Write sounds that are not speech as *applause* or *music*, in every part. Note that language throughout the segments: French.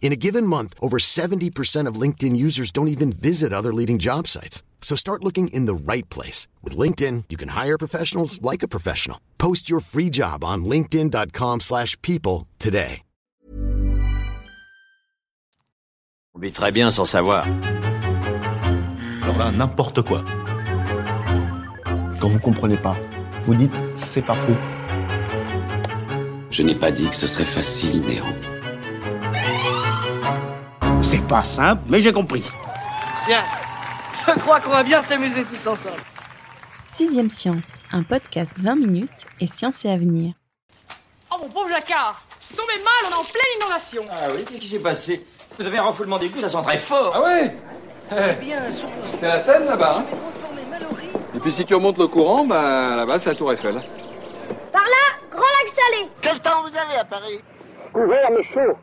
In a given month, over 70% of LinkedIn users don't even visit other leading job sites. So start looking in the right place. With LinkedIn, you can hire professionals like a professional. Post your free job on linkedin.com slash people today. On vit très bien sans savoir. Alors là, n'importe quoi. Quand vous comprenez pas, vous dites c'est pas faux. Je n'ai pas dit que ce serait facile, Néron. C'est pas simple, mais j'ai compris. Bien. Je crois qu'on va bien s'amuser tous ensemble. Sixième Science, un podcast 20 minutes et science et avenir. Oh mon pauvre Jacquard tombez mal, on est en pleine inondation Ah oui, qu'est-ce qui s'est passé? Vous avez un refoulement d'égout, ça sent très fort Ah ouais? C'est la Seine là-bas. Hein et puis si tu remontes le courant, bah là-bas c'est la Tour Eiffel. Par là, Grand Lac Salé Quel temps vous avez à Paris? Couvert mais chaud.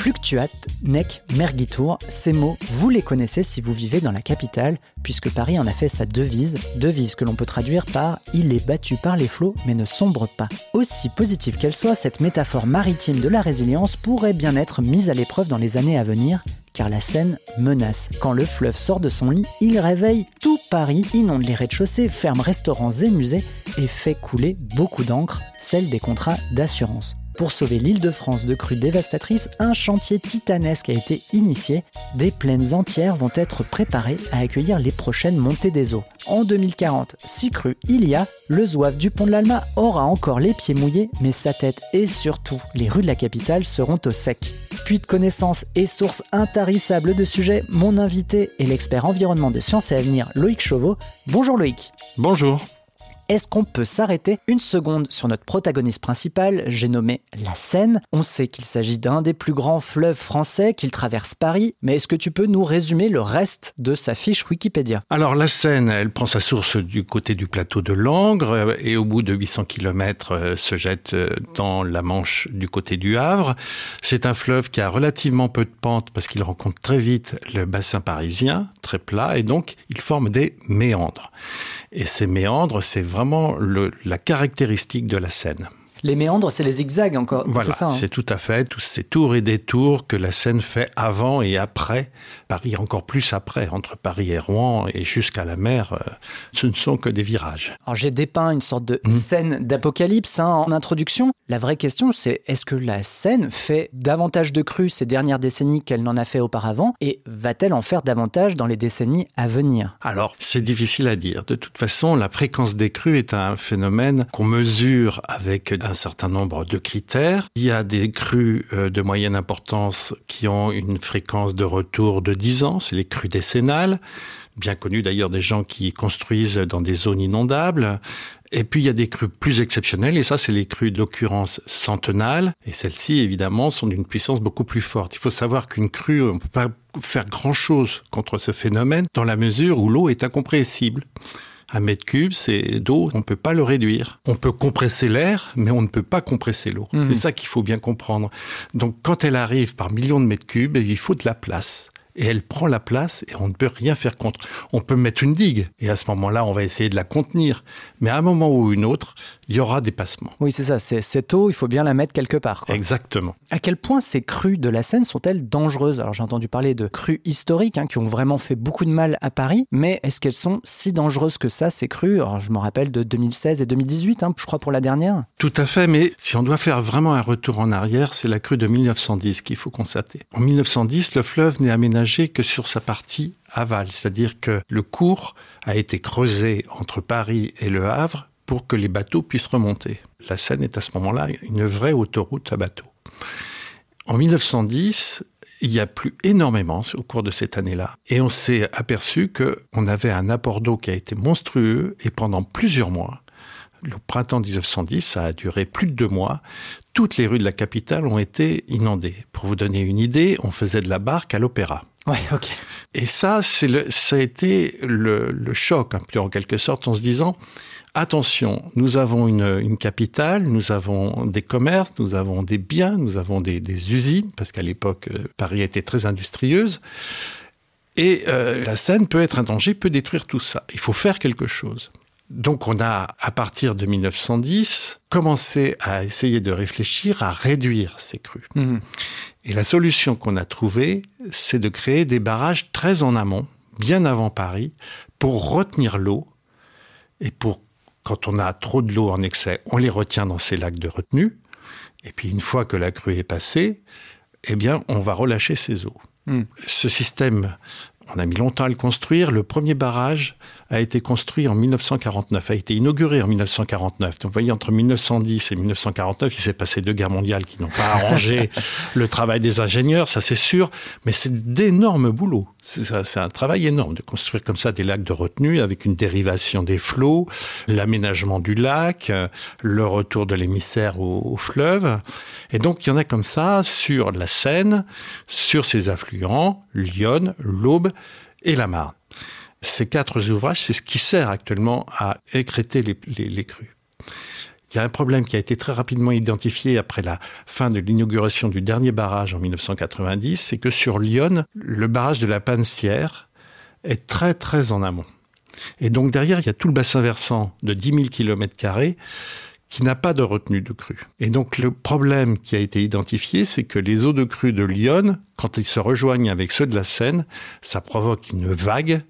Fluctuate, nec, mergitur, ces mots, vous les connaissez si vous vivez dans la capitale, puisque Paris en a fait sa devise, devise que l'on peut traduire par Il est battu par les flots mais ne sombre pas. Aussi positive qu'elle soit, cette métaphore maritime de la résilience pourrait bien être mise à l'épreuve dans les années à venir, car la Seine menace. Quand le fleuve sort de son lit, il réveille tout Paris, inonde les rez-de-chaussée, ferme restaurants et musées et fait couler beaucoup d'encre, celle des contrats d'assurance. Pour sauver l'île de France de crues dévastatrices, un chantier titanesque a été initié. Des plaines entières vont être préparées à accueillir les prochaines montées des eaux. En 2040, si crues il y a, le zouave du pont de l'Alma aura encore les pieds mouillés, mais sa tête et surtout les rues de la capitale seront au sec. Puis de connaissances et sources intarissables de sujets, mon invité est l'expert environnement de sciences et avenir Loïc Chauveau. Bonjour Loïc. Bonjour. Est-ce qu'on peut s'arrêter une seconde sur notre protagoniste principal, j'ai nommé la Seine On sait qu'il s'agit d'un des plus grands fleuves français, qu'il traverse Paris, mais est-ce que tu peux nous résumer le reste de sa fiche Wikipédia? Alors la Seine, elle prend sa source du côté du plateau de Langres euh, et au bout de 800 km euh, se jette euh, dans la Manche du côté du Havre. C'est un fleuve qui a relativement peu de pente parce qu'il rencontre très vite le bassin parisien, très plat, et donc il forme des méandres. Et ces méandres, c'est vraiment le, la caractéristique de la Seine. Les méandres, c'est les zigzags encore. Voilà, c'est hein c'est tout à fait tous ces tours et détours que la Seine fait avant et après Paris, encore plus après, entre Paris et Rouen et jusqu'à la mer, euh, ce ne sont que des virages. Alors j'ai dépeint une sorte de Mmh. scène d'apocalypse hein, en introduction. La vraie question, c'est est-ce que la Seine fait davantage de crues ces dernières décennies qu'elle n'en a fait auparavant et va-t-elle en faire davantage dans les décennies à venir? Alors, c'est difficile à dire. De toute façon, la fréquence des crues est un phénomène qu'on mesure avec un certain nombre de critères. Il y a des crues euh, de moyenne importance qui ont une fréquence de retour de 10 ans, c'est les crues décennales, bien connues d'ailleurs des gens qui construisent dans des zones inondables. Et puis il y a des crues plus exceptionnelles, et ça c'est les crues d'occurrence centenales, et celles-ci évidemment sont d'une puissance beaucoup plus forte. Il faut savoir qu'une crue, on ne peut pas faire grand-chose contre ce phénomène, dans la mesure où l'eau est incompressible. Un mètre cube, c'est d'eau, on ne peut pas le réduire. On peut compresser l'air, mais on ne peut pas compresser l'eau. Mhm. C'est ça qu'il faut bien comprendre. Donc quand elle arrive par millions de mètres cubes, il faut de la place. Et elle prend la place et on ne peut rien faire contre. On peut mettre une digue et à ce moment-là, on va essayer de la contenir. Mais à un moment ou une autre, il y aura des passements. Oui, c'est ça. C'est cette eau, il faut bien la mettre quelque part. quoi. Exactement. À quel point ces crues de la Seine sont-elles dangereuses? Alors j'ai entendu parler de crues historiques hein, qui ont vraiment fait beaucoup de mal à Paris, mais est-ce qu'elles sont si dangereuses que ça, ces crues? Alors je me rappelle de 2016 et 2018, hein, je crois pour la dernière. Tout à fait, mais si on doit faire vraiment un retour en arrière, c'est la crue de 1910 qu'il faut constater. En 1910, le fleuve n'est aménagé que sur sa partie aval, c'est-à-dire que le cours a été creusé entre Paris et Le Havre pour que les bateaux puissent remonter. La Seine est à ce moment-là une vraie autoroute à bateaux. En 1910, il y a plu énormément au cours de cette année-là. Et on s'est aperçu qu'on avait un apport d'eau qui a été monstrueux et pendant plusieurs mois, Le printemps 1910, ça a duré plus de deux mois. Toutes les rues de la capitale ont été inondées. Pour vous donner une idée, on faisait de la barque à l'opéra. Ouais, ok. Et ça, c'est le, ça a été le, le choc, un peu en quelque sorte, en se disant attention, nous avons une, une, capitale, nous avons des commerces, nous avons des biens, nous avons des, des usines, parce qu'à l'époque, euh, Paris était très industrieuse. Et euh, la Seine peut être un danger, peut détruire tout ça. Il faut faire quelque chose. Donc on a, à partir de 1910, commencé à essayer de réfléchir à réduire ces crues. Mmh. Et la solution qu'on a trouvée, c'est de créer des barrages très en amont, bien avant Paris, pour retenir l'eau et pour, quand on a trop de l'eau en excès, on les retient dans ces lacs de retenue. Et puis une fois que la crue est passée, eh bien, on va relâcher ces eaux. Mmh. Ce système, on a mis longtemps à le construire. Le premier barrage a été construit en 1949, a été inauguré en 1949. Donc vous voyez, entre 1910 et 1949, il s'est passé deux guerres mondiales qui n'ont pas *laughs* arrangé le travail des ingénieurs, ça c'est sûr, mais c'est d'énormes boulots. C'est un travail énorme de construire comme ça des lacs de retenue avec une dérivation des flots, l'aménagement du lac, le retour de l'émissaire au, au fleuve. Et donc il y en a comme ça sur la Seine, sur ses affluents, Lyon, l'Aube et la Marne. Ces quatre ouvrages, c'est ce qui sert actuellement à écréter les, crues. Il y a un problème qui a été très rapidement identifié après la fin de l'inauguration du dernier barrage en 1990, c'est que sur Lyon, le barrage de la Pansière est très très en amont. Et donc derrière, il y a tout le bassin versant de 10 000 km qui n'a pas de retenue de crue. Et donc le problème qui a été identifié, c'est que les eaux de crue de Lyon, quand ils se rejoignent avec ceux de la Seine, ça provoque une vague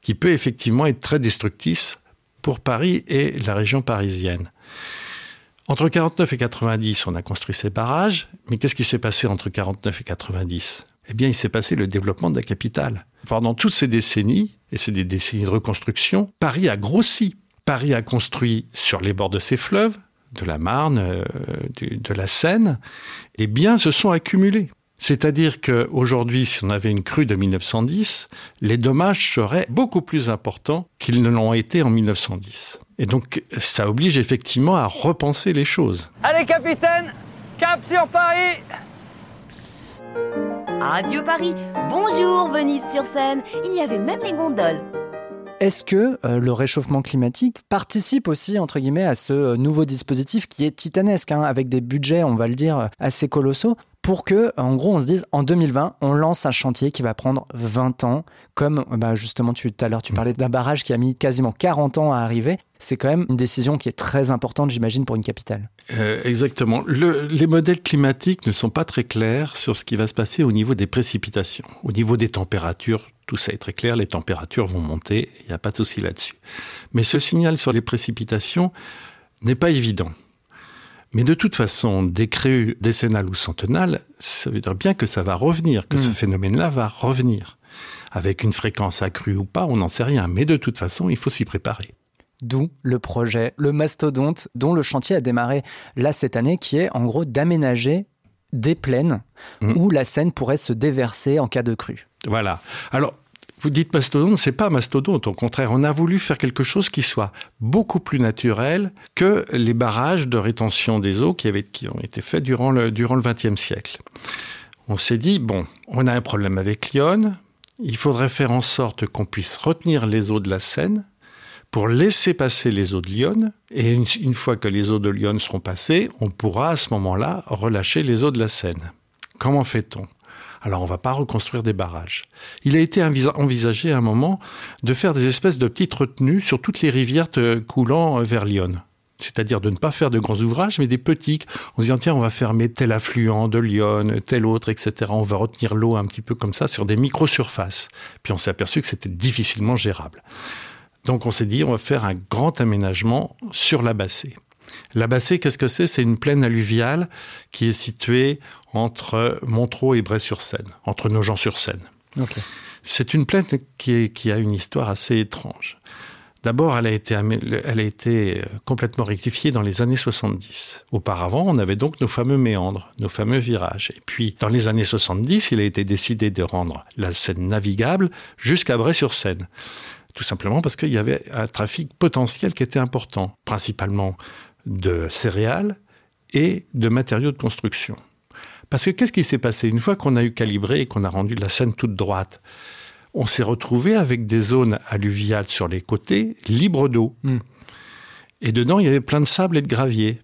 qui peut effectivement être très destructrice pour Paris et la région parisienne. Entre 49 et 90, on a construit ces barrages, mais qu'est-ce qui s'est passé entre 49 et 90 Eh bien, il s'est passé le développement de la capitale. Pendant toutes ces décennies, et c'est des décennies de reconstruction, Paris a grossi. Paris a construit sur les bords de ses fleuves, de la Marne, euh, de la Seine, les biens se sont accumulés. C'est-à-dire qu'aujourd'hui, si on avait une crue de 1910, les dommages seraient beaucoup plus importants qu'ils ne l'ont été en 1910. Et donc, ça oblige effectivement à repenser les choses. Allez, capitaine, cap sur Paris Radio Paris, bonjour Venise sur Seine, il y avait même les gondoles. Est-ce que euh, le réchauffement climatique participe aussi, entre guillemets, à ce euh, nouveau dispositif qui est titanesque, hein, avec des budgets, on va le dire, assez colossaux, pour que, en gros, on se dise, en 2020, on lance un chantier qui va prendre 20 ans, comme bah, justement, tu, tout à l'heure, tu parlais d'un barrage qui a mis quasiment 40 ans à arriver. C'est quand même une décision qui est très importante, j'imagine, pour une capitale. Euh, exactement. Le, les modèles climatiques ne sont pas très clairs sur ce qui va se passer au niveau des précipitations, au niveau des températures. Tout ça est très clair, les températures vont monter, il n'y a pas de souci là-dessus. Mais ce signal sur les précipitations n'est pas évident. Mais de toute façon, des crues décennales ou centenales, ça veut dire bien que ça va revenir, que mmh. ce phénomène-là va revenir. Avec une fréquence accrue ou pas, on n'en sait rien. Mais de toute façon, il faut s'y préparer. D'où le projet, le mastodonte, dont le chantier a démarré là cette année, qui est en gros d'aménager des plaines mmh. où la Seine pourrait se déverser en cas de crue. Voilà. Alors, vous dites mastodonte, c'est pas mastodonte. Au contraire, on a voulu faire quelque chose qui soit beaucoup plus naturel que les barrages de rétention des eaux qui, ont été faits durant le, durant le XXe siècle. On s'est dit, bon, on a un problème avec Lyon, il faudrait faire en sorte qu'on puisse retenir les eaux de la Seine pour laisser passer les eaux de Lyon. Et une, une fois que les eaux de Lyon seront passées, on pourra à ce moment-là relâcher les eaux de la Seine. Comment fait-on? Alors on ne va pas reconstruire des barrages. Il a été envisagé à un moment de faire des espèces de petites retenues sur toutes les rivières coulant vers Lyon. C'est-à-dire de ne pas faire de grands ouvrages, mais des petits. On se dit, tiens, on va fermer tel affluent de Lyon, tel autre, etc. On va retenir l'eau un petit peu comme ça sur des micro-surfaces. Puis on s'est aperçu que c'était difficilement gérable. Donc on s'est dit, on va faire un grand aménagement sur la bassée. La Bassée, qu'est-ce que c'est? C'est une plaine alluviale qui est située entre Montreux et Bray-sur-Seine, entre Nogent-sur-Seine. Okay. C'est une plaine qui, est, qui, a une histoire assez étrange. D'abord, elle, a été, elle a été complètement rectifiée dans les années 70. Auparavant, on avait donc nos fameux méandres, nos fameux virages. Et puis, dans les années 70, il a été décidé de rendre la Seine navigable jusqu'à Bray-sur-Seine. tout simplement parce qu'il y avait un trafic potentiel qui était important, principalement de céréales et de matériaux de construction. Parce que qu'est-ce qui s'est passé? Une fois qu'on a eu calibré et qu'on a rendu la Seine toute droite, on s'est retrouvé avec des zones alluviales sur les côtés, libres d'eau. Hmm. Et dedans, il y avait plein de sable et de gravier.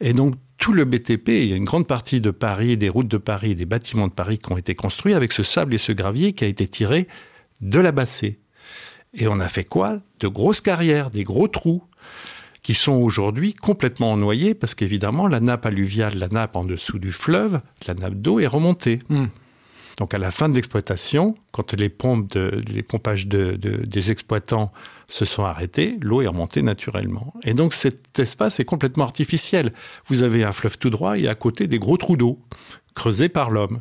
Et donc, tout le BTP, il y a une grande partie de Paris, des routes de Paris, des bâtiments de Paris qui ont été construits avec ce sable et ce gravier qui a été tiré de la bassée. Et on a fait quoi? De grosses carrières, des gros trous qui sont aujourd'hui complètement noyés parce qu'évidemment, la nappe alluviale, la nappe en dessous du fleuve, la nappe d'eau est remontée. Hmm. Donc à la fin de l'exploitation, quand les, pompes de, les pompages de, de, des exploitants se sont arrêtés, l'eau est remontée naturellement. Et donc cet espace est complètement artificiel. Vous avez un fleuve tout droit et à côté des gros trous d'eau creusés par l'homme.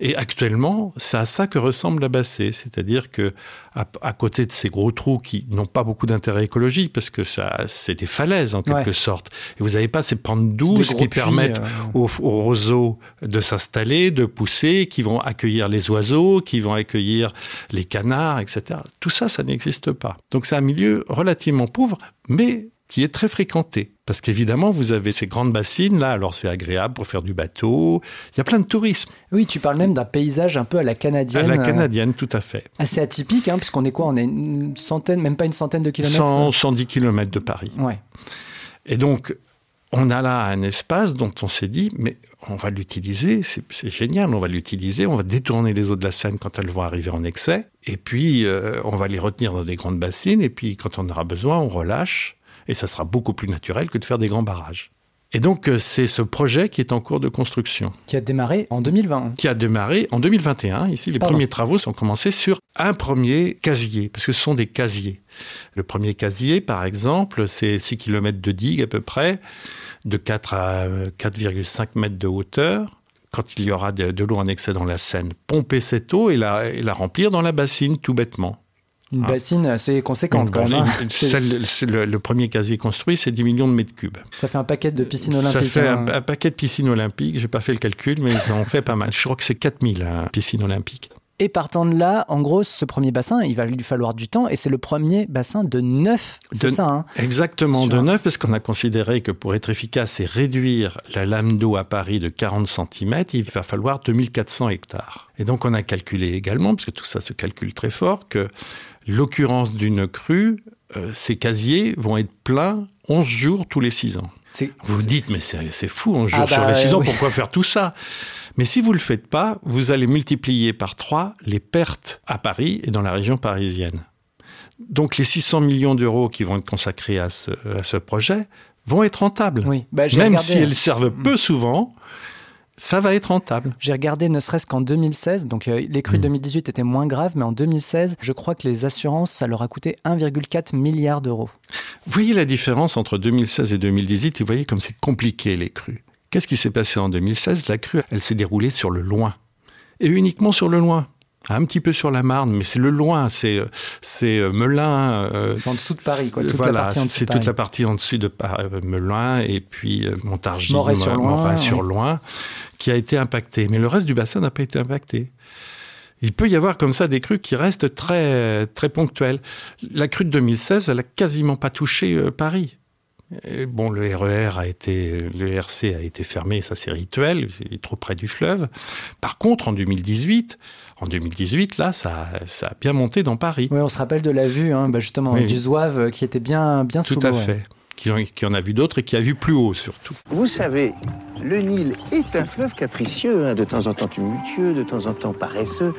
Et actuellement, c'est à ça que ressemble la Bassée, c'est-à-dire que à, côté de ces gros trous qui n'ont pas beaucoup d'intérêt écologique parce que ça, c'est des falaises en quelque Ouais. sorte, et vous n'avez pas ces pentes douces qui permettent euh, aux, aux roseaux de s'installer, de pousser, qui vont accueillir les oiseaux, qui vont accueillir les canards, etc. Tout ça, ça n'existe pas. Donc c'est un milieu relativement pauvre, mais qui est très fréquenté. Parce qu'évidemment, vous avez ces grandes bassines, là, alors c'est agréable pour faire du bateau. Il y a plein de tourisme. Oui, tu parles même d'un paysage un peu à la À canadienne. la euh, canadienne, tout à fait. assez atypique, hein, puisqu'on est quoi? On est une centaine, même pas une centaine de kilomètres 100, 110 km de Paris. Ouais. Et donc, on a là un espace dont on s'est dit, mais on va l'utiliser, c'est c'est génial, on va l'utiliser, on va détourner les eaux de la Seine quand elles vont arriver en excès, et puis euh, on va les retenir dans des grandes bassines, et puis quand on aura besoin, on relâche, et ça sera beaucoup plus naturel que de faire des grands barrages. Et donc, euh, c'est ce projet qui est en cours de construction Qui a démarré en 2020. qui a démarré en 2021. Ici, les Pardon. premiers travaux sont commencés sur un premier casier, parce que ce sont des casiers. Le premier casier, par exemple, c'est 6 km de digue à peu près, de 4 à euh, 4,5 mètres de hauteur. Quand il y aura de, de l'eau en excès dans la Seine, pomper cette eau et la, et la remplir dans la bassine, tout bêtement. Une Ah. bassine assez conséquente quand même. hein. Le, le premier casier construit, c'est 10 millions de mètres cubes. Ça fait un paquet de piscines Ça olympiques. fait hein. un, un paquet de piscines olympiques. J'ai pas fait le calcul, mais ça en fait pas mal. Je crois que c'est 4000 hein, piscines olympiques. Et partant de là, en gros, ce premier bassin, il va lui falloir du temps, et c'est le premier bassin de neuf. C'est ça, hein Exactement, Sur de neuf, parce qu'on a considéré que pour être efficace et réduire la lame d'eau à Paris de 40 cm, il va falloir 2400 hectares. Et donc on a calculé également, parce que tout ça se calcule très fort, que l'occurrence d'une crue, euh, ces casiers vont être pleins 11 jours tous les 6 ans. Vous vous dites, mais c'est fou, 11 Ah jours sur bah, les 6 ans, oui. pourquoi faire tout ça? Mais si vous ne le faites pas, vous allez multiplier par 3 les pertes à Paris et dans la région parisienne. Donc les 600 millions d'euros qui vont être consacrés à ce, à ce projet vont être rentables. Oui, bah, Même regardé- si elles servent peu souvent, ça va être rentable. J'ai regardé ne serait-ce qu'en 2016, donc euh, les crues Mm. 2018 étaient moins graves, mais en 2016, je crois que les assurances, ça leur a coûté 1,4 milliard d'euros. Vous voyez la différence entre 2016 et 2018 Vous voyez comme c'est compliqué les crues. Qu'est-ce qui s'est passé en 2016 La crue, elle s'est déroulée sur le loin. Et uniquement sur le loin. Un petit peu sur la Marne, mais c'est le loin, c'est euh, c'est Melun. euh, C'est en dessous de Paris, quoi, toute la voilà, partie en dessous de c'est toute la partie en dessus de euh, Melun et puis euh, Montargis, Moret-sur-Loing, Moret-sur-Loing, qui a été impacté. Mais le reste du bassin n'a pas été impacté. Il peut y avoir comme ça des crues qui restent très, très ponctuelles. La crue de 2016, elle n'a quasiment pas touché Paris. Et bon, le RER a été, le RC a été fermé, ça c'est rituel, c'est trop près du fleuve. Par contre, en 2018, en 2018, là, ça, ça a bien monté dans Paris. Oui, on se rappelle de la vue, hein, bah, justement, Oui. du Zouave euh, qui était bien, bien Tout sous à l'eau, ouais. fait. Qui, en- qui en a vu d'autres et qui a vu plus haut surtout. Vous savez, le Nil est un fleuve capricieux, hein, de temps en temps tumultueux, de temps en temps paresseux.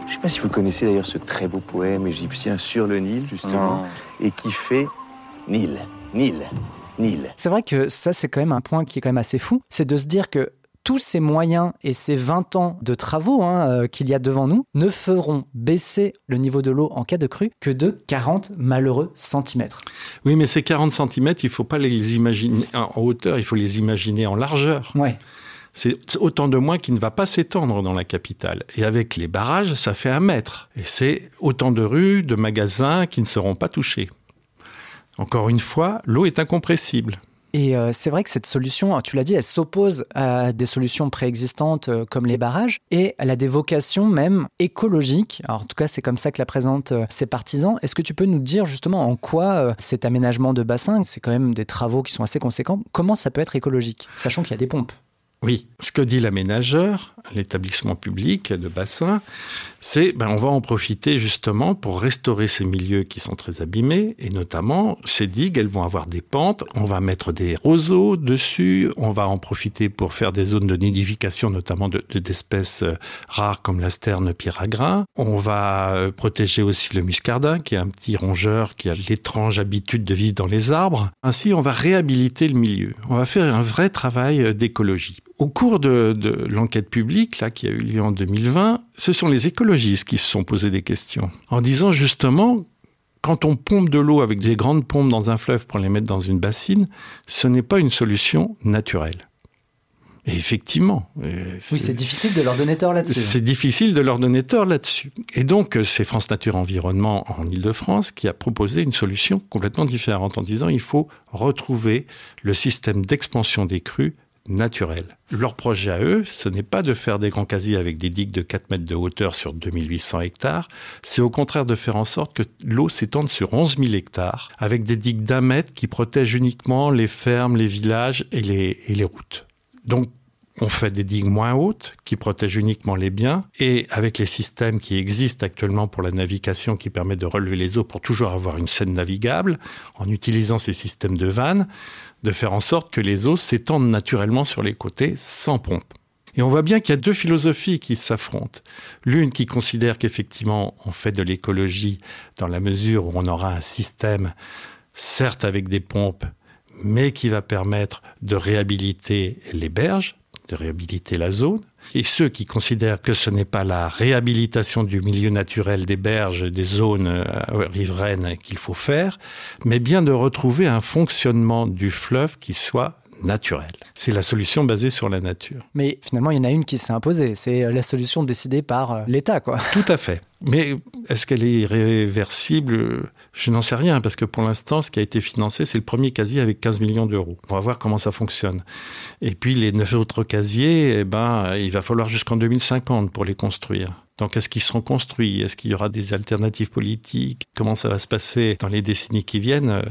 Je ne sais pas si vous connaissez d'ailleurs ce très beau poème égyptien sur le Nil, justement, et qui fait Nil, Nil, Nil. C'est vrai que ça, c'est quand même un point qui est quand même assez fou, c'est de se dire que tous ces moyens et ces 20 ans de travaux hein, euh, qu'il y a devant nous ne feront baisser le niveau de l'eau en cas de crue que de 40 malheureux centimètres. Oui, mais ces 40 cm, il ne faut pas les imaginer en hauteur, il faut les imaginer en largeur. Ouais. C'est autant de moins qui ne va pas s'étendre dans la capitale. Et avec les barrages, ça fait un mètre. Et c'est autant de rues, de magasins qui ne seront pas touchés. Encore une fois, l'eau est incompressible. Et euh, c'est vrai que cette solution, tu l'as dit, elle s'oppose à des solutions préexistantes euh, comme les barrages et elle a des vocations même écologiques. En tout cas, c'est comme ça que la présentent euh, ses partisans. Est-ce que tu peux nous dire justement en quoi cet aménagement de bassin, c'est quand même des travaux qui sont assez conséquents, comment ça peut être écologique, sachant qu'il y a des pompes? Oui, ce que dit l'aménageur, l'établissement public de bassin, c'est ben on va en profiter justement pour restaurer ces milieux qui sont très abîmés et notamment ces digues, elles vont avoir des pentes, on va mettre des roseaux dessus, on va en profiter pour faire des zones de nidification notamment d'espèces de, euh, rares comme la sterne grain. On va euh, protéger aussi le muscardin qui est un petit rongeur qui a l'étrange habitude de vivre dans les arbres. Ainsi, on va réhabiliter le milieu. On va faire un vrai travail euh, d'écologie. Au cours de, l'enquête publique là, qui a eu lieu en 2020, ce sont les écologistes qui se sont posés des questions en disant justement quand on pompe de l'eau avec des grandes pompes dans un fleuve pour les mettre dans une bassine, ce n'est pas une solution naturelle. Et effectivement. Euh, oui, c'est difficile de leur donner tort là-dessus. C'est difficile de leur donner tort là-dessus. Et donc, euh, c'est France Nature Environnement en Ile-de-France qui a proposé une solution complètement différente en disant il faut retrouver le système d'expansion des crues naturel. Leur projet à eux, ce n'est pas de faire des grands casiers avec des digues de 4 mètres de hauteur sur 2800 hectares, c'est au contraire de faire en sorte que l'eau s'étende sur 11 000 hectares, avec des digues d'un mètre qui protègent uniquement les fermes, les villages et les, et les routes. Donc, on fait des digues moins hautes qui protègent uniquement les biens et avec les systèmes qui existent actuellement pour la navigation qui permettent de relever les eaux pour toujours avoir une scène navigable en utilisant ces systèmes de vannes, de faire en sorte que les eaux s'étendent naturellement sur les côtés sans pompe. Et on voit bien qu'il y a deux philosophies qui s'affrontent. L'une qui considère qu'effectivement on fait de l'écologie dans la mesure où on aura un système, certes avec des pompes, mais qui va permettre de réhabiliter les berges, de réhabiliter la zone. Et ceux qui considèrent que ce n'est pas la réhabilitation du milieu naturel des berges, des zones euh, riveraines qu'il faut faire, mais bien de retrouver un fonctionnement du fleuve qui soit naturel. C'est la solution basée sur la nature. Mais finalement, il y en a une qui s'est imposée. C'est la solution décidée par euh, l'État, quoi. Tout à fait. Mais est-ce qu'elle est réversible Je n'en sais rien, parce que pour l'instant, ce qui a été financé, c'est le premier casier avec 15 millions d'euros. On va voir comment ça fonctionne. Et puis les neuf autres casiers, eh ben, il va falloir jusqu'en 2050 pour les construire. Donc, est-ce qu'ils seront construits? Est-ce qu'il y aura des alternatives politiques? Comment ça va se passer dans les décennies qui viennent? Euh,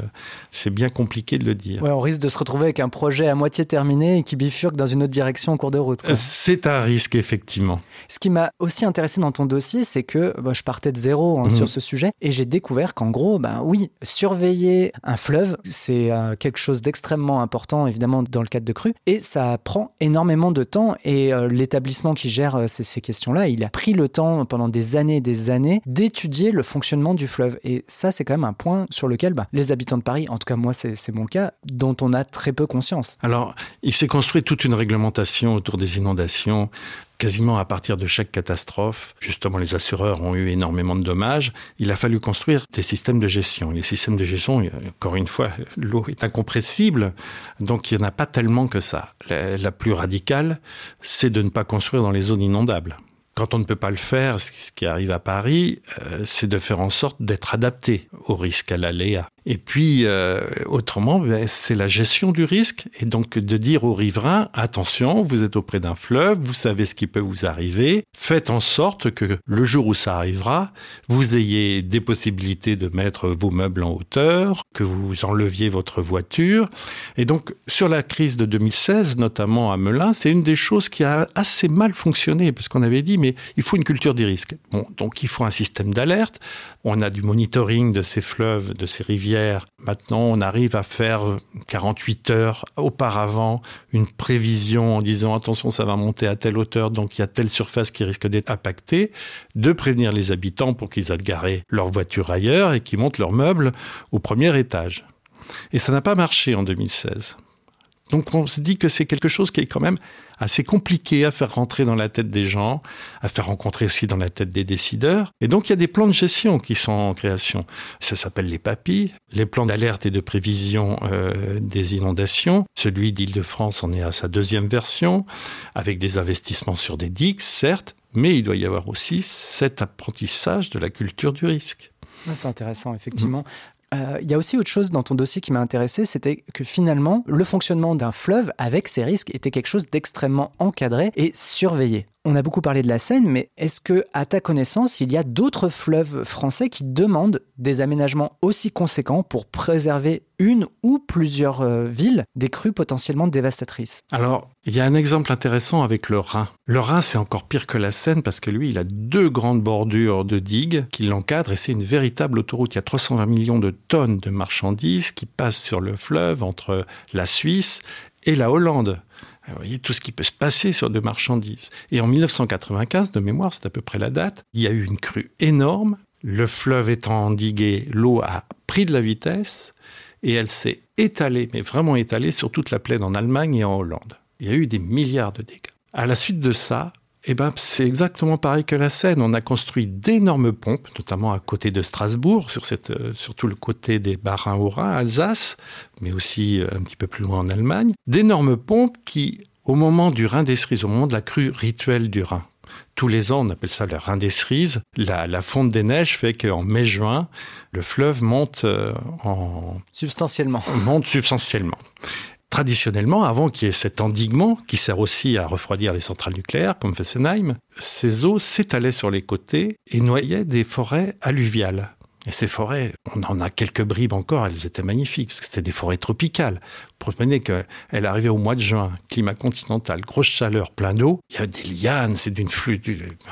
C'est bien compliqué de le dire. Ouais, on risque de se retrouver avec un projet à moitié terminé et qui bifurque dans une autre direction en cours de route. C'est un risque, effectivement. Ce qui m'a aussi intéressé dans ton dossier, c'est que bah, je partais de zéro hein, sur mhm. ce sujet et j'ai découvert qu'en gros, ben oui, surveiller un fleuve, c'est euh, quelque chose d'extrêmement important, évidemment, dans le cadre de crues, et ça prend énormément de temps. Et euh, l'établissement qui gère ces, ces questions-là, il a pris le pendant des années et des années d'étudier le fonctionnement du fleuve. Et ça, c'est quand même un point sur lequel bah, les habitants de Paris, en tout cas moi c'est mon cas, dont on a très peu conscience. Alors, il s'est construit toute une réglementation autour des inondations quasiment à partir de chaque catastrophe. Justement, les assureurs ont eu énormément de dommages. Il a fallu construire des systèmes de gestion. Les systèmes de gestion, encore une fois, l'eau est incompressible, donc il n'y en a pas tellement que ça. la plus radicale, c'est de ne pas construire dans les zones inondables. Quand on ne peut pas le faire, ce qui arrive à Paris, euh, c'est de faire en sorte d'être adapté au risque, à l'aléa. Et puis, euh, autrement, ben, c'est la gestion du risque. Et donc, de dire aux riverains, attention, vous êtes auprès d'un fleuve, vous savez ce qui peut vous arriver. Faites en sorte que le jour où ça arrivera, vous ayez des possibilités de mettre vos meubles en hauteur, que vous enleviez votre voiture. Et donc, sur la crise de 2016, notamment à Melun, c'est une des choses qui a assez mal fonctionné, parce qu'on avait dit, mais il faut une culture des risques. Bon, donc il faut un système d'alerte. On a du monitoring de ces fleuves, de ces rivières Maintenant, on arrive à faire 48 heures auparavant une prévision en disant attention, ça va monter à telle hauteur, donc il y a telle surface qui risque d'être impactée, de prévenir les habitants pour qu'ils aillent garer leur voiture ailleurs et qu'ils montent leurs meubles au premier étage. Et ça n'a pas marché en 2016. Donc on se dit que c'est quelque chose qui est quand même assez compliqué à faire rentrer dans la tête des gens, à faire rencontrer aussi dans la tête des décideurs. Et donc il y a des plans de gestion qui sont en création. Ça s'appelle les PAPI, les plans d'alerte et de prévision euh, des inondations. Celui d'Île-de-France en est à sa deuxième version, avec des investissements sur des digues, certes, mais il doit y avoir aussi cet apprentissage de la culture du risque. Ah, c'est intéressant, effectivement. Euh, il y a aussi autre chose dans ton dossier qui m'a intéressé, c'était que finalement, le fonctionnement d'un fleuve avec ses risques était quelque chose d'extrêmement encadré et surveillé. On a beaucoup parlé de la Seine, mais est-ce que, à ta connaissance, il y a d'autres fleuves français qui demandent des aménagements aussi conséquents pour préserver une ou plusieurs euh, villes des crues potentiellement dévastatrices? Alors, il y a un exemple intéressant avec le Rhin. Le Rhin, c'est encore pire que la Seine parce que lui, il a deux grandes bordures de digues qui l'encadrent et c'est une véritable autoroute. Il y a 320 millions de tonnes de marchandises qui passent sur le fleuve entre la Suisse et la Hollande. Vous voyez tout ce qui peut se passer sur de marchandises. Et en 1995, de mémoire, c'est à peu près la date, il y a eu une crue énorme. Le fleuve étant endigué, l'eau a pris de la vitesse et elle s'est étalée, mais vraiment étalée, sur toute la plaine en Allemagne et en Hollande. Il y a eu des milliards de dégâts. À la suite de ça, eh ben, c'est exactement pareil que la Seine. On a construit d'énormes pompes, notamment à côté de Strasbourg, sur, cette, euh, tout le côté des Bas-Rhin au Rhin, Alsace, mais aussi euh, un petit peu plus loin en Allemagne. D'énormes pompes qui, au moment du Rhin des Cerises, au moment de la crue rituelle du Rhin, tous les ans, on appelle ça le Rhin des Cerises. La, la fonte des neiges fait qu'en mai-juin, le fleuve monte euh, en... Substantiellement. Monte substantiellement traditionnellement, avant qu'il y ait cet endiguement qui sert aussi à refroidir les centrales nucléaires, comme Fessenheim, ces eaux s'étalaient sur les côtés et noyaient des forêts alluviales. Et ces forêts, on en a quelques bribes encore, elles étaient magnifiques, parce que c'était des forêts tropicales. Vous qu'elle arrivait au mois de juin, climat continental, grosse chaleur, plein d'eau, il y a des lianes, c'est d'une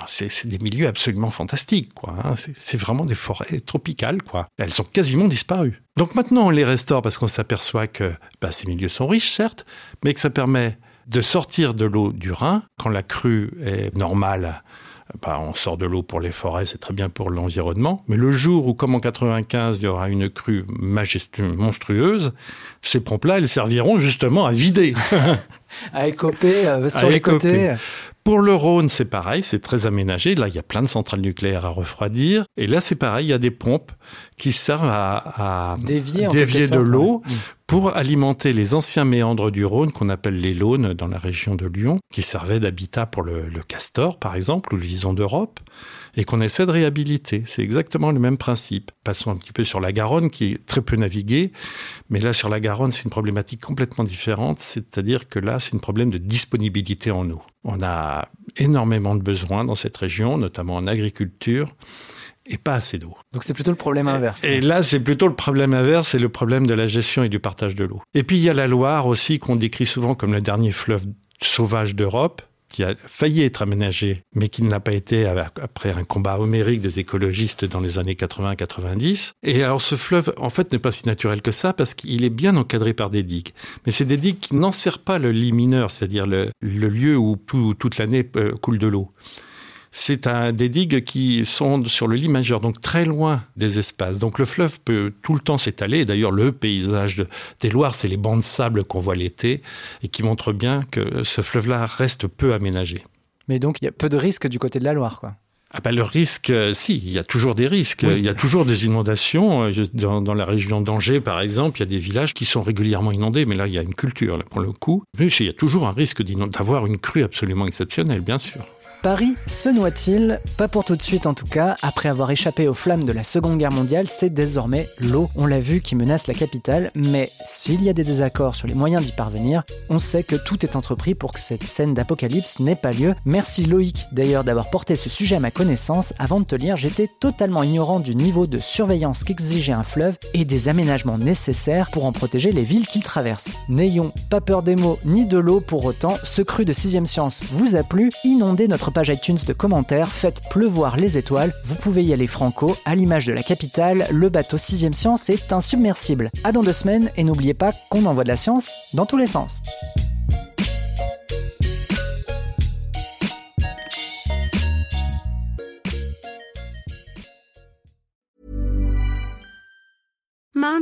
c'est des milieux absolument fantastiques, quoi. Hein. C'est vraiment des forêts tropicales, quoi. Elles sont quasiment disparues. Donc maintenant, on les restaure parce qu'on s'aperçoit que bah, ces milieux sont riches, certes, mais que ça permet de sortir de l'eau du Rhin quand la crue est normale bah, on sort de l'eau pour les forêts, c'est très bien pour l'environnement. Mais le jour où, comme en 95, il y aura une crue monstrueuse, ces pompes-là, elles serviront justement à vider. *laughs* à écoper euh, sur les côtés. Pour le Rhône, c'est pareil, c'est très aménagé. Là, il y a plein de centrales nucléaires à refroidir. Et là, c'est pareil, il y a des pompes qui servent à, dévier, de l'eau pour alimenter les anciens méandres du Rhône qu'on appelle les Launes dans la région de Lyon, qui servaient d'habitat pour le, le, castor, par exemple, ou le vison d'Europe et qu'on essaie de réhabiliter. C'est exactement le même principe. Passons un petit peu sur la Garonne, qui est très peu naviguée, mais là, sur la Garonne, c'est une problématique complètement différente, c'est-à-dire que là, c'est un problème de disponibilité en eau. On a énormément de besoins dans cette région, notamment en agriculture et pas assez d'eau. Donc c'est plutôt le problème inverse. Et là, c'est plutôt le problème inverse, c'est le problème de la gestion et du partage de l'eau. Et puis il y a la Loire aussi, qu'on décrit souvent comme le dernier fleuve sauvage d'Europe qui a failli être aménagé, mais qui n'a pas été après un combat homérique des écologistes dans les années 80-90. Et alors ce fleuve, en fait, n'est pas si naturel que ça parce qu'il est bien encadré par des digues. Mais c'est des digues qui n'en servent pas le lit mineur, c'est-à-dire le, lieu où toute l'année euh, coule de l'eau c'est des digues qui sont sur le lit majeur, donc très loin des espaces. Donc le fleuve peut tout le temps s'étaler. D'ailleurs, le paysage des Loirs, c'est les bancs de sable qu'on voit l'été et qui montrent bien que ce fleuve-là reste peu aménagé. Mais donc, il y a peu de risques du côté de la Loire, quoi. Ah ben le risque, euh, si, il y a toujours des risques. Il y a toujours des inondations. Euh, dans, la région d'Angers, par exemple, il y a des villages qui sont régulièrement inondés, mais là, il y a une culture, pour le coup. Mais il y a toujours un risque d'avoir une crue absolument exceptionnelle, bien sûr. Paris se noie-t-il Pas pour tout de suite en tout cas. Après avoir échappé aux flammes de la Seconde Guerre mondiale, c'est désormais l'eau, on l'a vu, qui menace la capitale. Mais s'il y a des désaccords sur les moyens d'y parvenir, on sait que tout est entrepris pour que cette scène d'apocalypse n'ait pas lieu. Merci Loïc d'ailleurs d'avoir porté ce sujet à ma connaissance. Avant de te lire, j'étais totalement ignorant du niveau de surveillance qu'exigeait un fleuve et des aménagements nécessaires pour en protéger les villes qu'il traverse. N'ayons pas peur des mots ni de l'eau pour autant. Ce cru de 6 science vous a plu Inondez notre page iTunes de commentaires, faites pleuvoir les étoiles. Vous pouvez y aller franco, à l'image de la capitale, le bateau 6ème science est insubmersible. À dans deux semaines et n'oubliez pas qu'on envoie de la science dans tous les sens.